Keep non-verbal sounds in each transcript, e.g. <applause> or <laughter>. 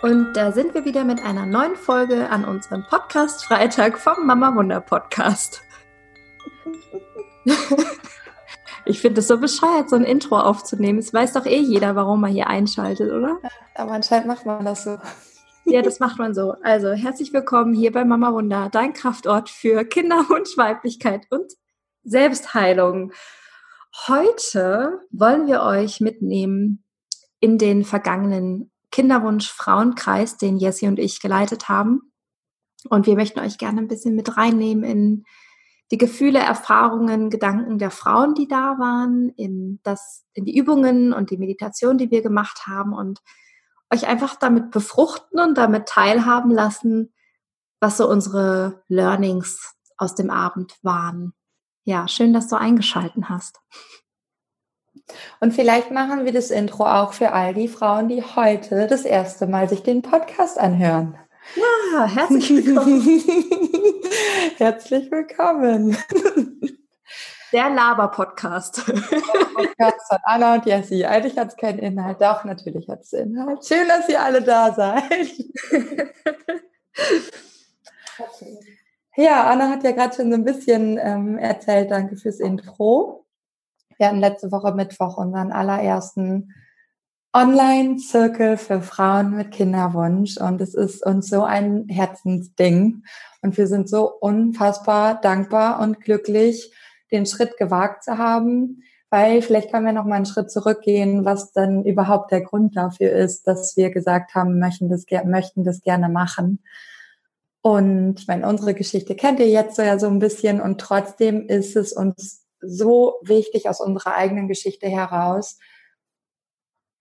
Und da sind wir wieder mit einer neuen Folge an unserem Podcast Freitag vom Mama Wunder Podcast. <laughs> ich finde es so bescheuert, so ein Intro aufzunehmen. Es weiß doch eh jeder, warum man hier einschaltet, oder? Aber anscheinend macht man das so. <laughs> Ja, das macht man so. Also herzlich willkommen hier bei Mama Wunder, dein Kraftort für Kinderwunsch, <laughs> Weiblichkeit und Selbstheilung. Heute wollen wir euch mitnehmen in den vergangenen Kinderwunsch Frauenkreis, den Jessie und ich geleitet haben. Und wir möchten euch gerne ein bisschen mit reinnehmen in die Gefühle, Erfahrungen, Gedanken der Frauen, die da waren, in das, in die Übungen und die Meditation, die wir gemacht haben und euch einfach damit befruchten und damit teilhaben lassen, was so unsere Learnings aus dem Abend waren. Ja, schön, dass du eingeschalten hast. Und vielleicht machen wir das Intro auch für all die Frauen, die heute das erste Mal sich den Podcast anhören. Ja, herzlich willkommen. <laughs> herzlich willkommen. Der Laber-Podcast. Podcast von Anna und Jessie. Eigentlich hat es keinen Inhalt. Doch, natürlich hat es Inhalt. Schön, dass ihr alle da seid. <laughs> Ja, Anna hat ja gerade schon so ein bisschen ähm, erzählt. Danke fürs Intro. Wir hatten letzte Woche Mittwoch unseren allerersten Online-Zirkel für Frauen mit Kinderwunsch und es ist uns so ein Herzensding und wir sind so unfassbar dankbar und glücklich, den Schritt gewagt zu haben, weil vielleicht können wir noch mal einen Schritt zurückgehen, was dann überhaupt der Grund dafür ist, dass wir gesagt haben, möchten das, möchten das gerne machen. Und ich meine, unsere Geschichte kennt ihr jetzt so ja so ein bisschen und trotzdem ist es uns so wichtig aus unserer eigenen Geschichte heraus,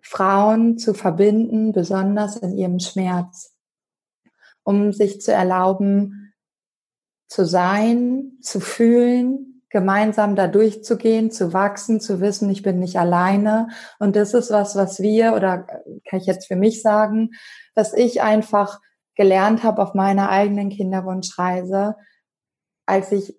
Frauen zu verbinden, besonders in ihrem Schmerz, um sich zu erlauben, zu sein, zu fühlen, gemeinsam da durchzugehen, zu wachsen, zu wissen, ich bin nicht alleine. Und das ist was, was wir, oder kann ich jetzt für mich sagen, was ich einfach gelernt habe auf meiner eigenen Kinderwunschreise, als ich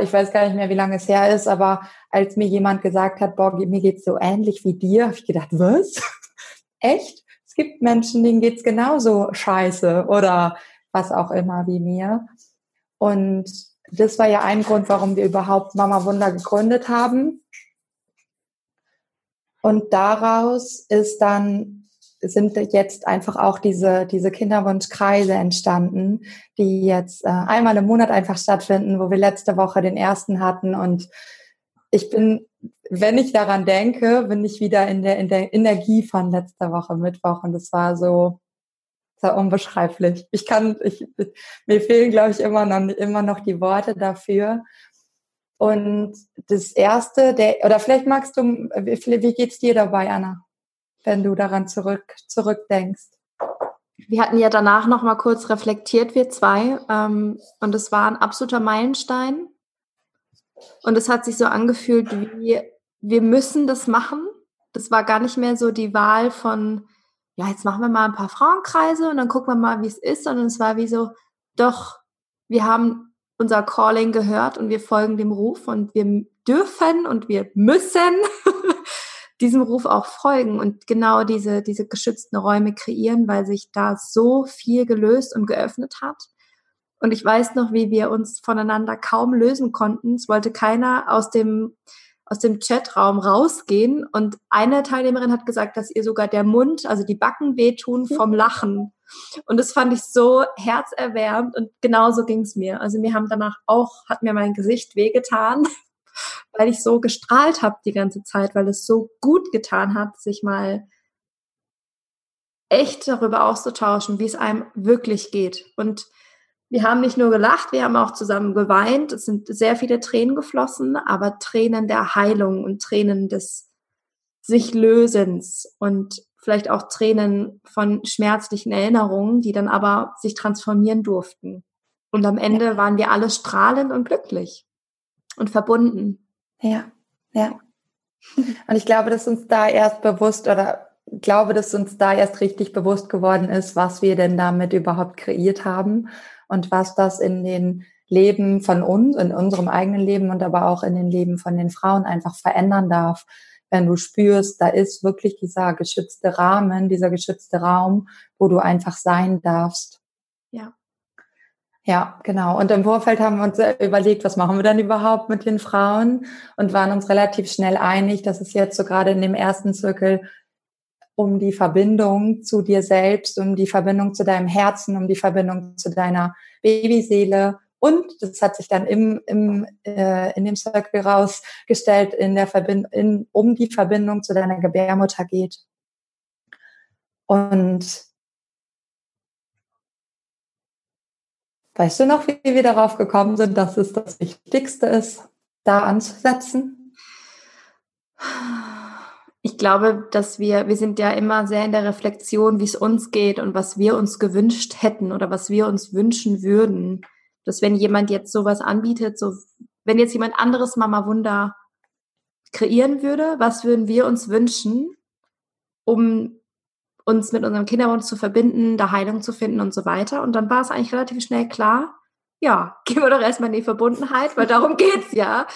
ich weiß gar nicht mehr, wie lange es her ist, aber als mir jemand gesagt hat, boah, mir geht's so ähnlich wie dir, habe ich gedacht, was? <laughs> Echt? Es gibt Menschen, denen geht's genauso scheiße oder was auch immer wie mir. Und das war ja ein Grund, warum wir überhaupt Mama Wunder gegründet haben. Und daraus ist dann sind jetzt einfach auch diese, diese Kinderwunschkreise entstanden, die jetzt äh, einmal im Monat einfach stattfinden, wo wir letzte Woche den ersten hatten. Und ich bin, wenn ich daran denke, bin ich wieder in der, in der Energie von letzter Woche Mittwoch. Und das war so, das war unbeschreiblich. Ich kann, ich, mir fehlen, glaube ich, immer noch, immer noch die Worte dafür. Und das erste, der, oder vielleicht magst du, wie, wie geht's dir dabei, Anna? Wenn du daran zurück, zurückdenkst? Wir hatten ja danach noch mal kurz reflektiert, wir zwei, ähm, und es war ein absoluter Meilenstein. Und es hat sich so angefühlt, wie wir müssen das machen. Das war gar nicht mehr so die Wahl von, ja, jetzt machen wir mal ein paar Frauenkreise und dann gucken wir mal, wie es ist, sondern es war wie so, doch, wir haben unser Calling gehört und wir folgen dem Ruf und wir dürfen und wir müssen <laughs> diesem Ruf auch folgen und genau diese, diese geschützten Räume kreieren, weil sich da so viel gelöst und geöffnet hat. Und ich weiß noch, wie wir uns voneinander kaum lösen konnten. Es wollte keiner aus dem, aus dem Chatraum rausgehen. Und eine Teilnehmerin hat gesagt, dass ihr sogar der Mund, also die Backen wehtun vom Lachen. Und das fand ich so herzerwärmend und genauso ging es mir. Also mir haben danach auch, hat mir mein Gesicht wehgetan, weil ich so gestrahlt habe die ganze Zeit, weil es so gut getan hat, sich mal echt darüber auszutauschen, wie es einem wirklich geht. Und wir haben nicht nur gelacht, wir haben auch zusammen geweint. Es sind sehr viele Tränen geflossen, aber Tränen der Heilung und Tränen des sich Lösens und vielleicht auch Tränen von schmerzlichen Erinnerungen, die dann aber sich transformieren durften. Und am Ende waren wir alle strahlend und glücklich und verbunden. Ja, ja. Und ich glaube, dass uns da erst bewusst oder glaube, dass uns da erst richtig bewusst geworden ist, was wir denn damit überhaupt kreiert haben und was das in den Leben von uns, in unserem eigenen Leben und aber auch in den Leben von den Frauen einfach verändern darf, wenn du spürst, da ist wirklich dieser geschützte Rahmen, dieser geschützte Raum, wo du einfach sein darfst. Ja. Ja, genau. Und im Vorfeld haben wir uns überlegt, was machen wir dann überhaupt mit den Frauen und waren uns relativ schnell einig, dass es jetzt so gerade in dem ersten Zirkel um die Verbindung zu dir selbst, um die Verbindung zu deinem Herzen, um die Verbindung zu deiner Babyseele und das hat sich dann im, im, äh, in dem Circle rausgestellt, in der Verbind in, um die Verbindung zu deiner Gebärmutter geht. Und weißt du noch, wie wir darauf gekommen sind, dass es das Wichtigste ist, da anzusetzen? Ich glaube, dass wir, wir sind ja immer sehr in der Reflexion, wie es uns geht und was wir uns gewünscht hätten oder was wir uns wünschen würden dass wenn jemand jetzt sowas anbietet, so wenn jetzt jemand anderes Mama Wunder kreieren würde, was würden wir uns wünschen, um uns mit unserem Kinderwunsch zu verbinden, da Heilung zu finden und so weiter. Und dann war es eigentlich relativ schnell klar, ja, <laughs> gehen wir doch erstmal in die Verbundenheit, weil darum geht's ja.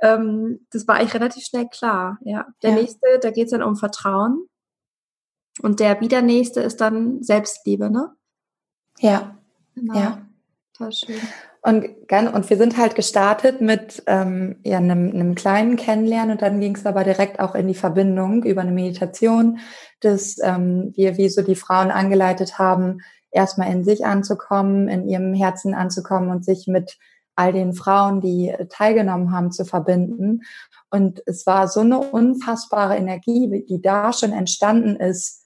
Ähm, das war eigentlich relativ schnell klar. Ja. Der ja. nächste, da geht's dann um Vertrauen. Und der wieder nächste ist dann Selbstliebe, ne? Ja. Genau. Ja. Voll schön. Und, und wir sind halt gestartet mit ähm, ja, einem, einem kleinen Kennenlernen und dann ging es aber direkt auch in die Verbindung über eine Meditation, dass ähm, wir wie so die Frauen angeleitet haben, erstmal in sich anzukommen, in ihrem Herzen anzukommen und sich mit all den Frauen, die teilgenommen haben, zu verbinden. Und es war so eine unfassbare Energie, die da schon entstanden ist,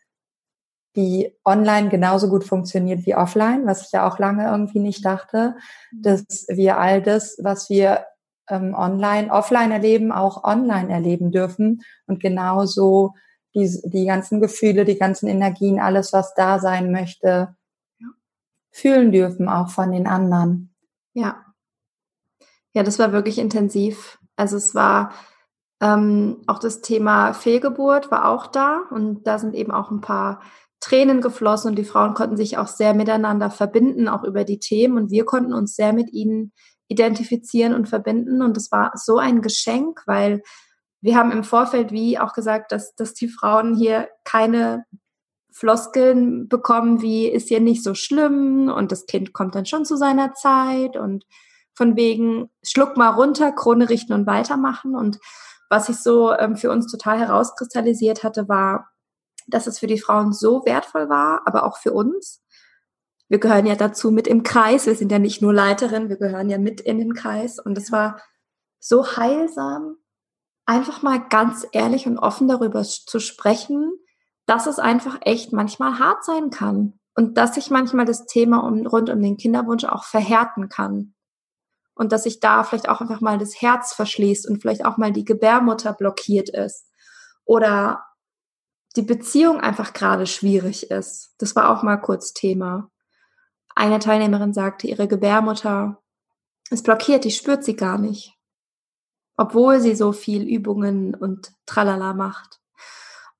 die online genauso gut funktioniert wie offline, was ich ja auch lange irgendwie nicht dachte, mhm. dass wir all das, was wir ähm, online, offline erleben, auch online erleben dürfen und genauso die, die ganzen Gefühle, die ganzen Energien, alles, was da sein möchte, ja. fühlen dürfen, auch von den anderen. Ja. Ja, das war wirklich intensiv. Also es war ähm, auch das Thema Fehlgeburt war auch da und da sind eben auch ein paar Tränen geflossen und die Frauen konnten sich auch sehr miteinander verbinden, auch über die Themen. Und wir konnten uns sehr mit ihnen identifizieren und verbinden. Und es war so ein Geschenk, weil wir haben im Vorfeld wie auch gesagt, dass, dass die Frauen hier keine Floskeln bekommen, wie ist ja nicht so schlimm und das Kind kommt dann schon zu seiner Zeit und von wegen schluck mal runter, Krone richten und weitermachen. Und was sich so ähm, für uns total herauskristallisiert hatte, war, dass es für die Frauen so wertvoll war, aber auch für uns. Wir gehören ja dazu mit im Kreis. Wir sind ja nicht nur Leiterin, wir gehören ja mit in den Kreis. Und es war so heilsam, einfach mal ganz ehrlich und offen darüber zu sprechen, dass es einfach echt manchmal hart sein kann und dass sich manchmal das Thema um, rund um den Kinderwunsch auch verhärten kann. Und dass sich da vielleicht auch einfach mal das Herz verschließt und vielleicht auch mal die Gebärmutter blockiert ist. Oder die Beziehung einfach gerade schwierig ist. Das war auch mal kurz Thema. Eine Teilnehmerin sagte, ihre Gebärmutter ist blockiert, die spürt sie gar nicht. Obwohl sie so viel Übungen und Tralala macht.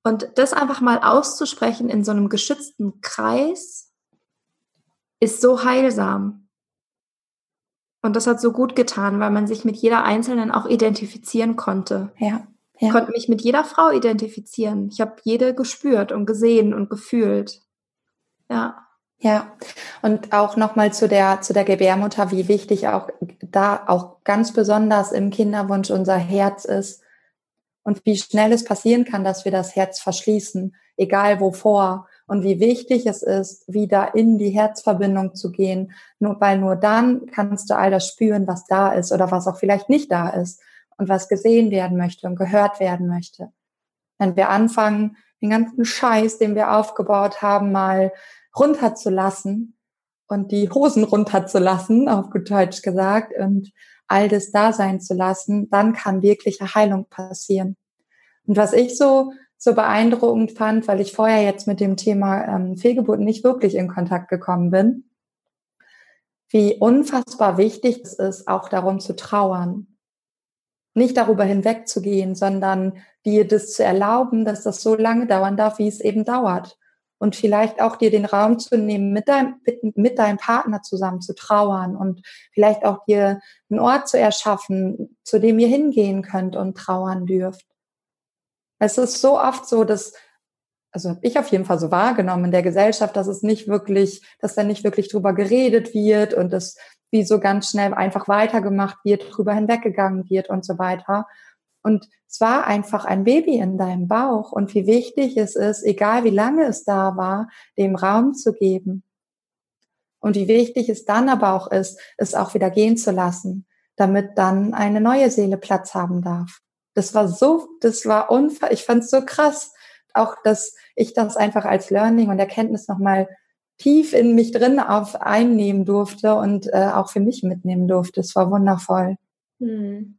Und das einfach mal auszusprechen in so einem geschützten Kreis ist so heilsam. Und das hat so gut getan, weil man sich mit jeder Einzelnen auch identifizieren konnte. Ja. Ja. Ich konnte mich mit jeder Frau identifizieren. Ich habe jede gespürt und gesehen und gefühlt. Ja. Ja, und auch nochmal zu der, zu der Gebärmutter, wie wichtig auch da auch ganz besonders im Kinderwunsch unser Herz ist und wie schnell es passieren kann, dass wir das Herz verschließen, egal wovor und wie wichtig es ist, wieder in die Herzverbindung zu gehen, nur, weil nur dann kannst du all das spüren, was da ist oder was auch vielleicht nicht da ist und was gesehen werden möchte und gehört werden möchte. Wenn wir anfangen, den ganzen Scheiß, den wir aufgebaut haben, mal runterzulassen und die Hosen runterzulassen, auf gut Deutsch gesagt, und all das da sein zu lassen, dann kann wirkliche Heilung passieren. Und was ich so so beeindruckend fand, weil ich vorher jetzt mit dem Thema ähm, Fehlgeburt nicht wirklich in Kontakt gekommen bin, wie unfassbar wichtig es ist, auch darum zu trauern nicht darüber hinwegzugehen, sondern dir das zu erlauben, dass das so lange dauern darf, wie es eben dauert. Und vielleicht auch dir den Raum zu nehmen, mit deinem, mit deinem Partner zusammen zu trauern und vielleicht auch dir einen Ort zu erschaffen, zu dem ihr hingehen könnt und trauern dürft. Es ist so oft so, dass, also habe ich auf jeden Fall so wahrgenommen in der Gesellschaft, dass es nicht wirklich, dass da nicht wirklich drüber geredet wird und das wie so ganz schnell einfach weitergemacht wird, drüber hinweggegangen wird und so weiter. Und es war einfach ein Baby in deinem Bauch und wie wichtig es ist, egal wie lange es da war, dem Raum zu geben. Und wie wichtig es dann aber auch ist, es auch wieder gehen zu lassen, damit dann eine neue Seele Platz haben darf. Das war so, das war unfair. Ich fand es so krass, auch dass ich das einfach als Learning und Erkenntnis nochmal tief in mich drin auf einnehmen durfte und äh, auch für mich mitnehmen durfte. Es war wundervoll. Hm.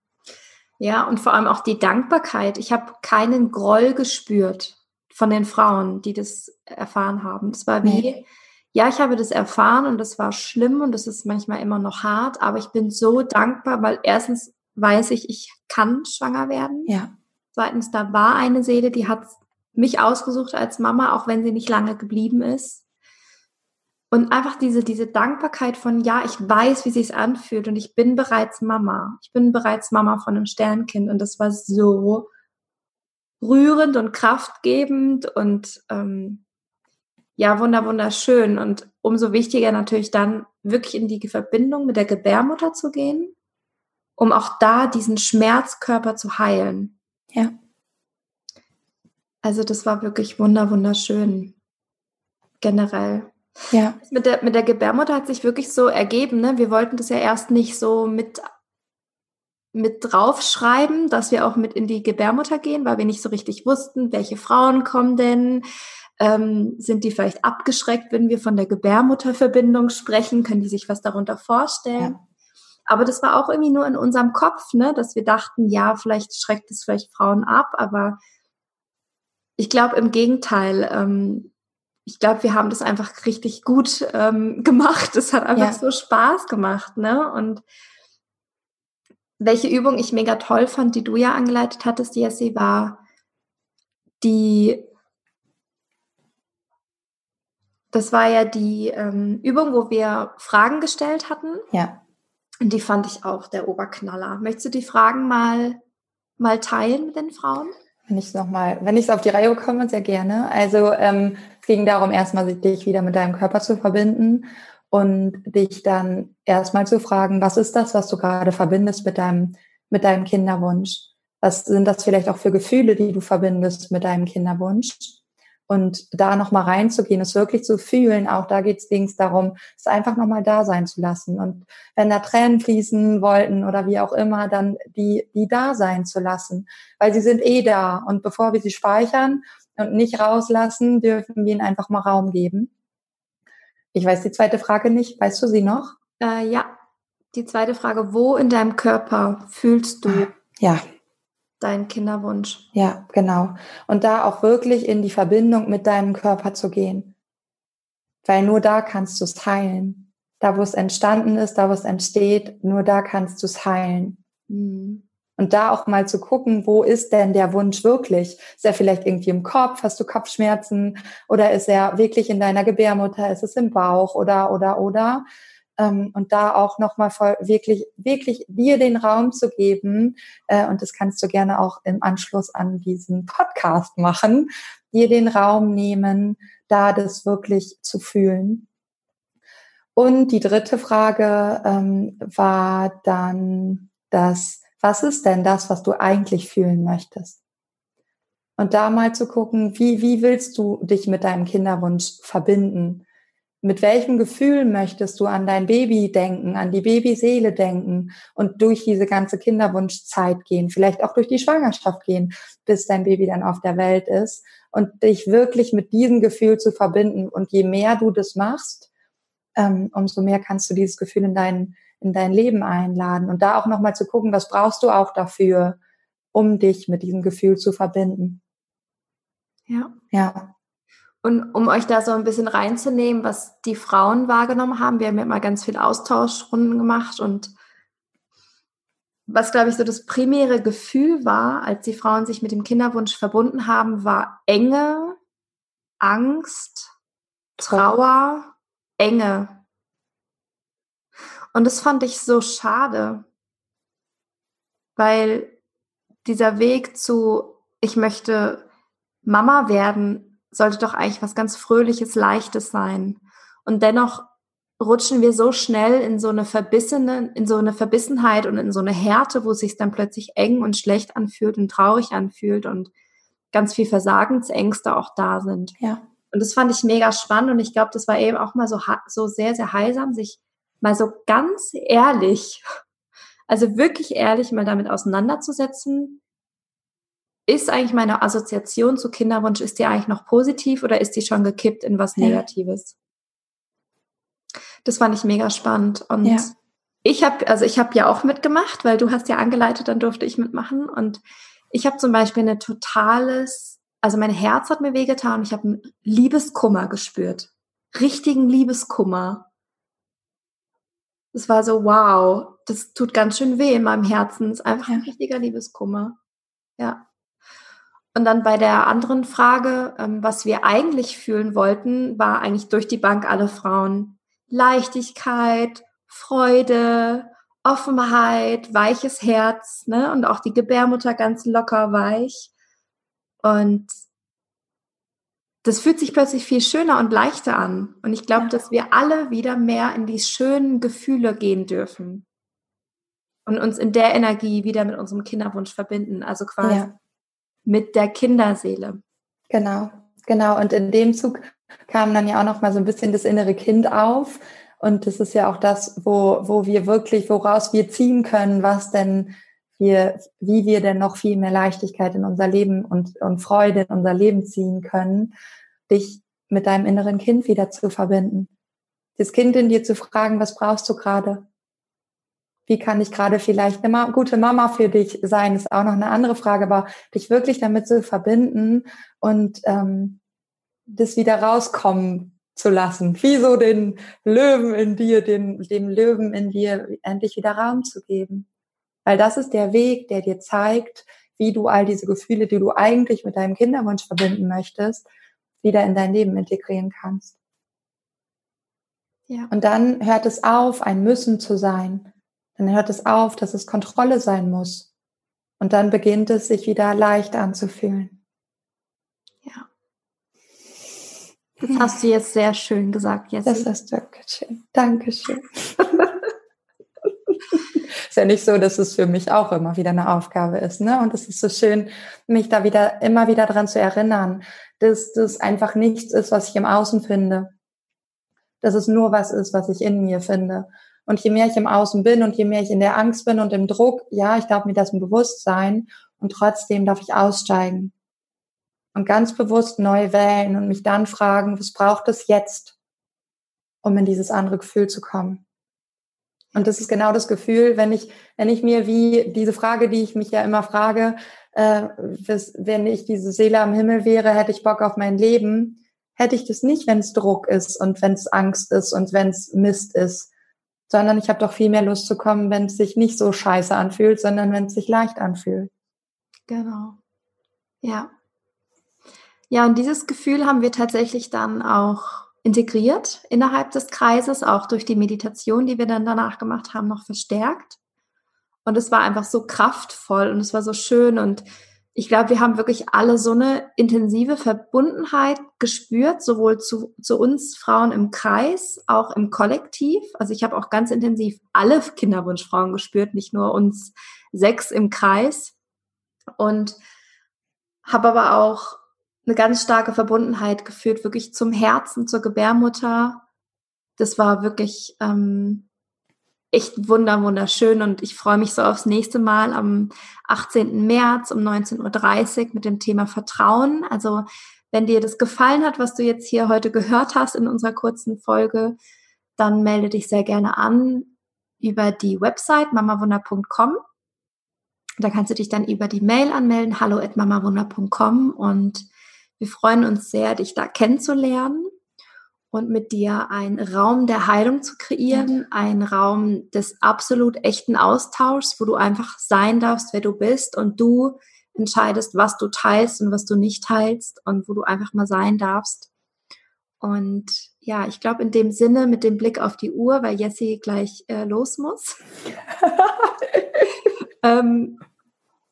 Ja, und vor allem auch die Dankbarkeit. Ich habe keinen Groll gespürt von den Frauen, die das erfahren haben. Es war wie, nee. ja, ich habe das erfahren und das war schlimm und das ist manchmal immer noch hart, aber ich bin so dankbar, weil erstens weiß ich, ich kann schwanger werden. Ja. Zweitens, da war eine Seele, die hat mich ausgesucht als Mama, auch wenn sie nicht lange geblieben ist. Und einfach diese, diese Dankbarkeit von, ja, ich weiß, wie sich anfühlt und ich bin bereits Mama. Ich bin bereits Mama von einem Sternkind und das war so rührend und kraftgebend und ähm, ja, wunder, wunderschön. Und umso wichtiger natürlich dann wirklich in die Verbindung mit der Gebärmutter zu gehen, um auch da diesen Schmerzkörper zu heilen. Ja. Also das war wirklich wunder, wunderschön. Generell. Ja. Mit der, mit der Gebärmutter hat sich wirklich so ergeben. Ne? Wir wollten das ja erst nicht so mit, mit draufschreiben, dass wir auch mit in die Gebärmutter gehen, weil wir nicht so richtig wussten, welche Frauen kommen denn. Ähm, sind die vielleicht abgeschreckt, wenn wir von der Gebärmutterverbindung sprechen? Können die sich was darunter vorstellen? Ja. Aber das war auch irgendwie nur in unserem Kopf, ne, dass wir dachten, ja, vielleicht schreckt es vielleicht Frauen ab, aber ich glaube im Gegenteil, ähm, ich glaube, wir haben das einfach richtig gut ähm, <laughs> gemacht. Es hat einfach ja. so Spaß gemacht, ne? Und welche Übung ich mega toll fand, die du ja angeleitet hattest, Jessie, war die, das war ja die ähm, Übung, wo wir Fragen gestellt hatten. Ja. Und die fand ich auch der Oberknaller. Möchtest du die Fragen mal, mal teilen mit den Frauen? Wenn ich mal, wenn ich es auf die Reihe bekomme, sehr gerne. Also ähm, es ging darum, erstmal dich wieder mit deinem Körper zu verbinden und dich dann erstmal zu fragen, was ist das, was du gerade verbindest mit deinem, mit deinem Kinderwunsch? Was sind das vielleicht auch für Gefühle, die du verbindest mit deinem Kinderwunsch? Und da nochmal reinzugehen, es wirklich zu fühlen, auch da geht es darum, es einfach nochmal da sein zu lassen. Und wenn da Tränen fließen wollten oder wie auch immer, dann die, die da sein zu lassen. Weil sie sind eh da. Und bevor wir sie speichern und nicht rauslassen, dürfen wir ihnen einfach mal Raum geben. Ich weiß die zweite Frage nicht. Weißt du sie noch? Äh, ja, die zweite Frage. Wo in deinem Körper fühlst du? Ja, dein Kinderwunsch. Ja, genau. Und da auch wirklich in die Verbindung mit deinem Körper zu gehen. Weil nur da kannst du es heilen. Da, wo es entstanden ist, da, wo es entsteht, nur da kannst du es heilen. Mhm. Und da auch mal zu gucken, wo ist denn der Wunsch wirklich? Ist er vielleicht irgendwie im Kopf? Hast du Kopfschmerzen? Oder ist er wirklich in deiner Gebärmutter? Ist es im Bauch? Oder, oder, oder? ähm, und da auch nochmal wirklich, wirklich dir den Raum zu geben, äh, und das kannst du gerne auch im Anschluss an diesen Podcast machen, dir den Raum nehmen, da das wirklich zu fühlen. Und die dritte Frage ähm, war dann das, was ist denn das, was du eigentlich fühlen möchtest? Und da mal zu gucken, wie, wie willst du dich mit deinem Kinderwunsch verbinden? Mit welchem Gefühl möchtest du an dein Baby denken, an die Babyseele denken und durch diese ganze Kinderwunschzeit gehen, vielleicht auch durch die Schwangerschaft gehen, bis dein Baby dann auf der Welt ist und dich wirklich mit diesem Gefühl zu verbinden. Und je mehr du das machst, ähm, umso mehr kannst du dieses Gefühl in dein, in dein Leben einladen und da auch nochmal zu gucken, was brauchst du auch dafür, um dich mit diesem Gefühl zu verbinden. Ja. Ja. Und um euch da so ein bisschen reinzunehmen, was die Frauen wahrgenommen haben, wir haben ja mal ganz viel Austauschrunden gemacht und was, glaube ich, so das primäre Gefühl war, als die Frauen sich mit dem Kinderwunsch verbunden haben, war Enge, Angst, Trauer, Enge. Und das fand ich so schade, weil dieser Weg zu ich möchte Mama werden, sollte doch eigentlich was ganz Fröhliches, Leichtes sein. Und dennoch rutschen wir so schnell in so eine verbissene, in so eine Verbissenheit und in so eine Härte, wo es sich dann plötzlich eng und schlecht anfühlt und traurig anfühlt und ganz viel Versagensängste auch da sind. Ja. Und das fand ich mega spannend und ich glaube, das war eben auch mal so, so sehr, sehr heilsam, sich mal so ganz ehrlich, also wirklich ehrlich mal damit auseinanderzusetzen. Ist eigentlich meine Assoziation zu Kinderwunsch, ist die eigentlich noch positiv oder ist die schon gekippt in was Negatives? Ja. Das fand ich mega spannend und ja. ich habe, also ich habe ja auch mitgemacht, weil du hast ja angeleitet, dann durfte ich mitmachen und ich habe zum Beispiel eine totales also mein Herz hat mir wehgetan und ich habe einen Liebeskummer gespürt. Richtigen Liebeskummer. Es war so, wow, das tut ganz schön weh in meinem Herzen. Das ist einfach ein richtiger Liebeskummer. Ja. Und dann bei der anderen Frage, ähm, was wir eigentlich fühlen wollten, war eigentlich durch die Bank alle Frauen. Leichtigkeit, Freude, Offenheit, weiches Herz, ne? Und auch die Gebärmutter ganz locker weich. Und das fühlt sich plötzlich viel schöner und leichter an. Und ich glaube, ja. dass wir alle wieder mehr in die schönen Gefühle gehen dürfen. Und uns in der Energie wieder mit unserem Kinderwunsch verbinden. Also quasi ja. mit der Kinderseele. Genau, genau. Und in dem Zug kam dann ja auch noch mal so ein bisschen das innere Kind auf. Und das ist ja auch das, wo, wo wir wirklich, woraus wir ziehen können, was denn wir, wie wir denn noch viel mehr Leichtigkeit in unser Leben und, und Freude in unser Leben ziehen können, dich mit deinem inneren Kind wieder zu verbinden. Das Kind in dir zu fragen, was brauchst du gerade? Wie kann ich gerade vielleicht eine Ma gute Mama für dich sein, ist auch noch eine andere Frage, aber dich wirklich damit zu verbinden und ähm, das wieder rauskommen zu lassen, wie so den Löwen in dir, den, dem Löwen in dir endlich wieder Raum zu geben. Weil das ist der Weg, der dir zeigt, wie du all diese Gefühle, die du eigentlich mit deinem Kinderwunsch verbinden möchtest, wieder in dein Leben integrieren kannst. Ja. Und dann hört es auf, ein Müssen zu sein. Dann hört es auf, dass es Kontrolle sein muss. Und dann beginnt es, sich wieder leicht anzufühlen. Ja. Das hast du jetzt sehr schön gesagt, Jessie. Das hast du schön. Dankeschön. <laughs> ist ja nicht so, dass es für mich auch immer wieder eine Aufgabe ist. Ne? Und es ist so schön, mich da wieder immer wieder dran zu erinnern, dass das einfach nichts ist, was ich im Außen finde. Dass es nur was ist, was ich in mir finde. Und je mehr ich im Außen bin und je mehr ich in der Angst bin und im Druck, ja, ich darf mir das im Bewusstsein und trotzdem darf ich aussteigen. Und ganz bewusst neu wählen und mich dann fragen, was braucht es jetzt, um in dieses andere Gefühl zu kommen? Und das ist genau das Gefühl, wenn ich, wenn ich mir wie diese Frage, die ich mich ja immer frage, äh, wenn ich diese Seele am Himmel wäre, hätte ich Bock auf mein Leben, hätte ich das nicht, wenn es Druck ist und wenn es Angst ist und wenn es Mist ist, sondern ich habe doch viel mehr Lust zu kommen, wenn es sich nicht so scheiße anfühlt, sondern wenn es sich leicht anfühlt. Genau. Ja. Ja, und dieses Gefühl haben wir tatsächlich dann auch integriert innerhalb des Kreises, auch durch die Meditation, die wir dann danach gemacht haben, noch verstärkt. Und es war einfach so kraftvoll und es war so schön und ich glaube, wir haben wirklich alle so eine intensive Verbundenheit gespürt, sowohl zu, zu uns Frauen im Kreis, auch im Kollektiv. Also ich habe auch ganz intensiv alle Kinderwunschfrauen gespürt, nicht nur uns sechs im Kreis. Und habe aber auch eine ganz starke Verbundenheit geführt, wirklich zum Herzen, zur Gebärmutter. Das war wirklich ähm, echt wunder, wunderschön und ich freue mich so aufs nächste Mal am 18. März um 19.30 Uhr mit dem Thema Vertrauen. Also wenn dir das gefallen hat, was du jetzt hier heute gehört hast in unserer kurzen Folge, dann melde dich sehr gerne an über die Website mamawunder.com. Da kannst du dich dann über die Mail anmelden, hallo at mamawunder.com und wir freuen uns sehr, dich da kennenzulernen und mit dir einen Raum der Heilung zu kreieren, ja. einen Raum des absolut echten Austauschs, wo du einfach sein darfst, wer du bist und du entscheidest, was du teilst und was du nicht teilst und wo du einfach mal sein darfst. Und ja, ich glaube in dem Sinne mit dem Blick auf die Uhr, weil Jessie gleich äh, los muss, <laughs> ähm,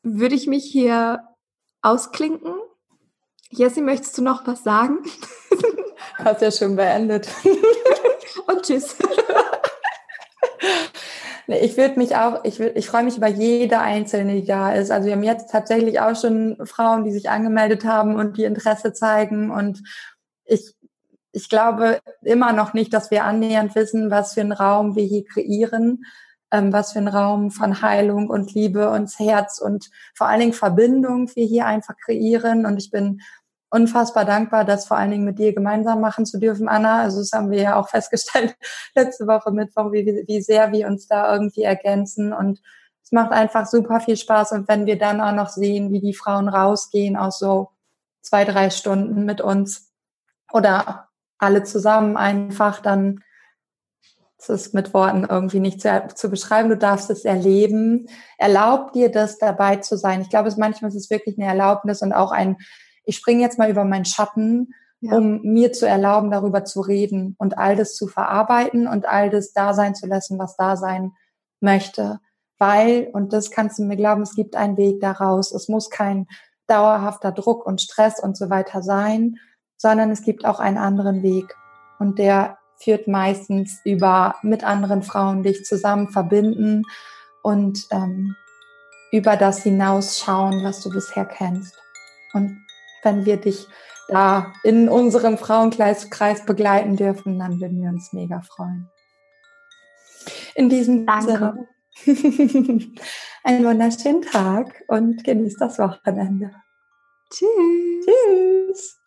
würde ich mich hier ausklinken. Jessie, möchtest du noch was sagen? <laughs> Hast ja schon beendet. <laughs> Und tschüss. <laughs> Ich würde mich auch, ich, würd, ich freue mich über jede einzelne, die da ist. Also wir haben jetzt tatsächlich auch schon Frauen, die sich angemeldet haben und die Interesse zeigen. Und ich, ich glaube immer noch nicht, dass wir annähernd wissen, was für einen Raum wir hier kreieren, ähm, was für einen Raum von Heilung und Liebe und Herz und vor allen Dingen Verbindung wir hier einfach kreieren. Und ich bin unfassbar dankbar, das vor allen Dingen mit dir gemeinsam machen zu dürfen, Anna. Also das haben wir ja auch <laughs> festgestellt letzte Woche Mittwoch, wie, wie sehr wir uns da irgendwie ergänzen und es macht einfach super viel Spaß und wenn wir dann auch noch sehen, wie die Frauen rausgehen aus so zwei, drei Stunden mit uns oder alle zusammen einfach, dann ist es mit Worten irgendwie nicht zu, zu beschreiben. Du darfst es erleben. Erlaub dir das dabei zu sein. Ich glaube, es manchmal ist es wirklich eine Erlaubnis und auch ein ich springe jetzt mal über meinen Schatten, ja. um mir zu erlauben, darüber zu reden und all das zu verarbeiten und all das da sein zu lassen, was da sein möchte. Weil, und das kannst du mir glauben, es gibt einen Weg daraus. Es muss kein dauerhafter Druck und Stress und so weiter sein, sondern es gibt auch einen anderen Weg. Und der führt meistens über mit anderen Frauen dich zusammen verbinden und ähm, über das hinausschauen, was du bisher kennst. Und wenn wir dich da in unserem Frauenkreis begleiten dürfen, dann würden wir uns mega freuen. In diesem Danke. Sinne, <laughs> einen wunderschönen Tag und genießt das Wochenende. Tschüss. Tschüss.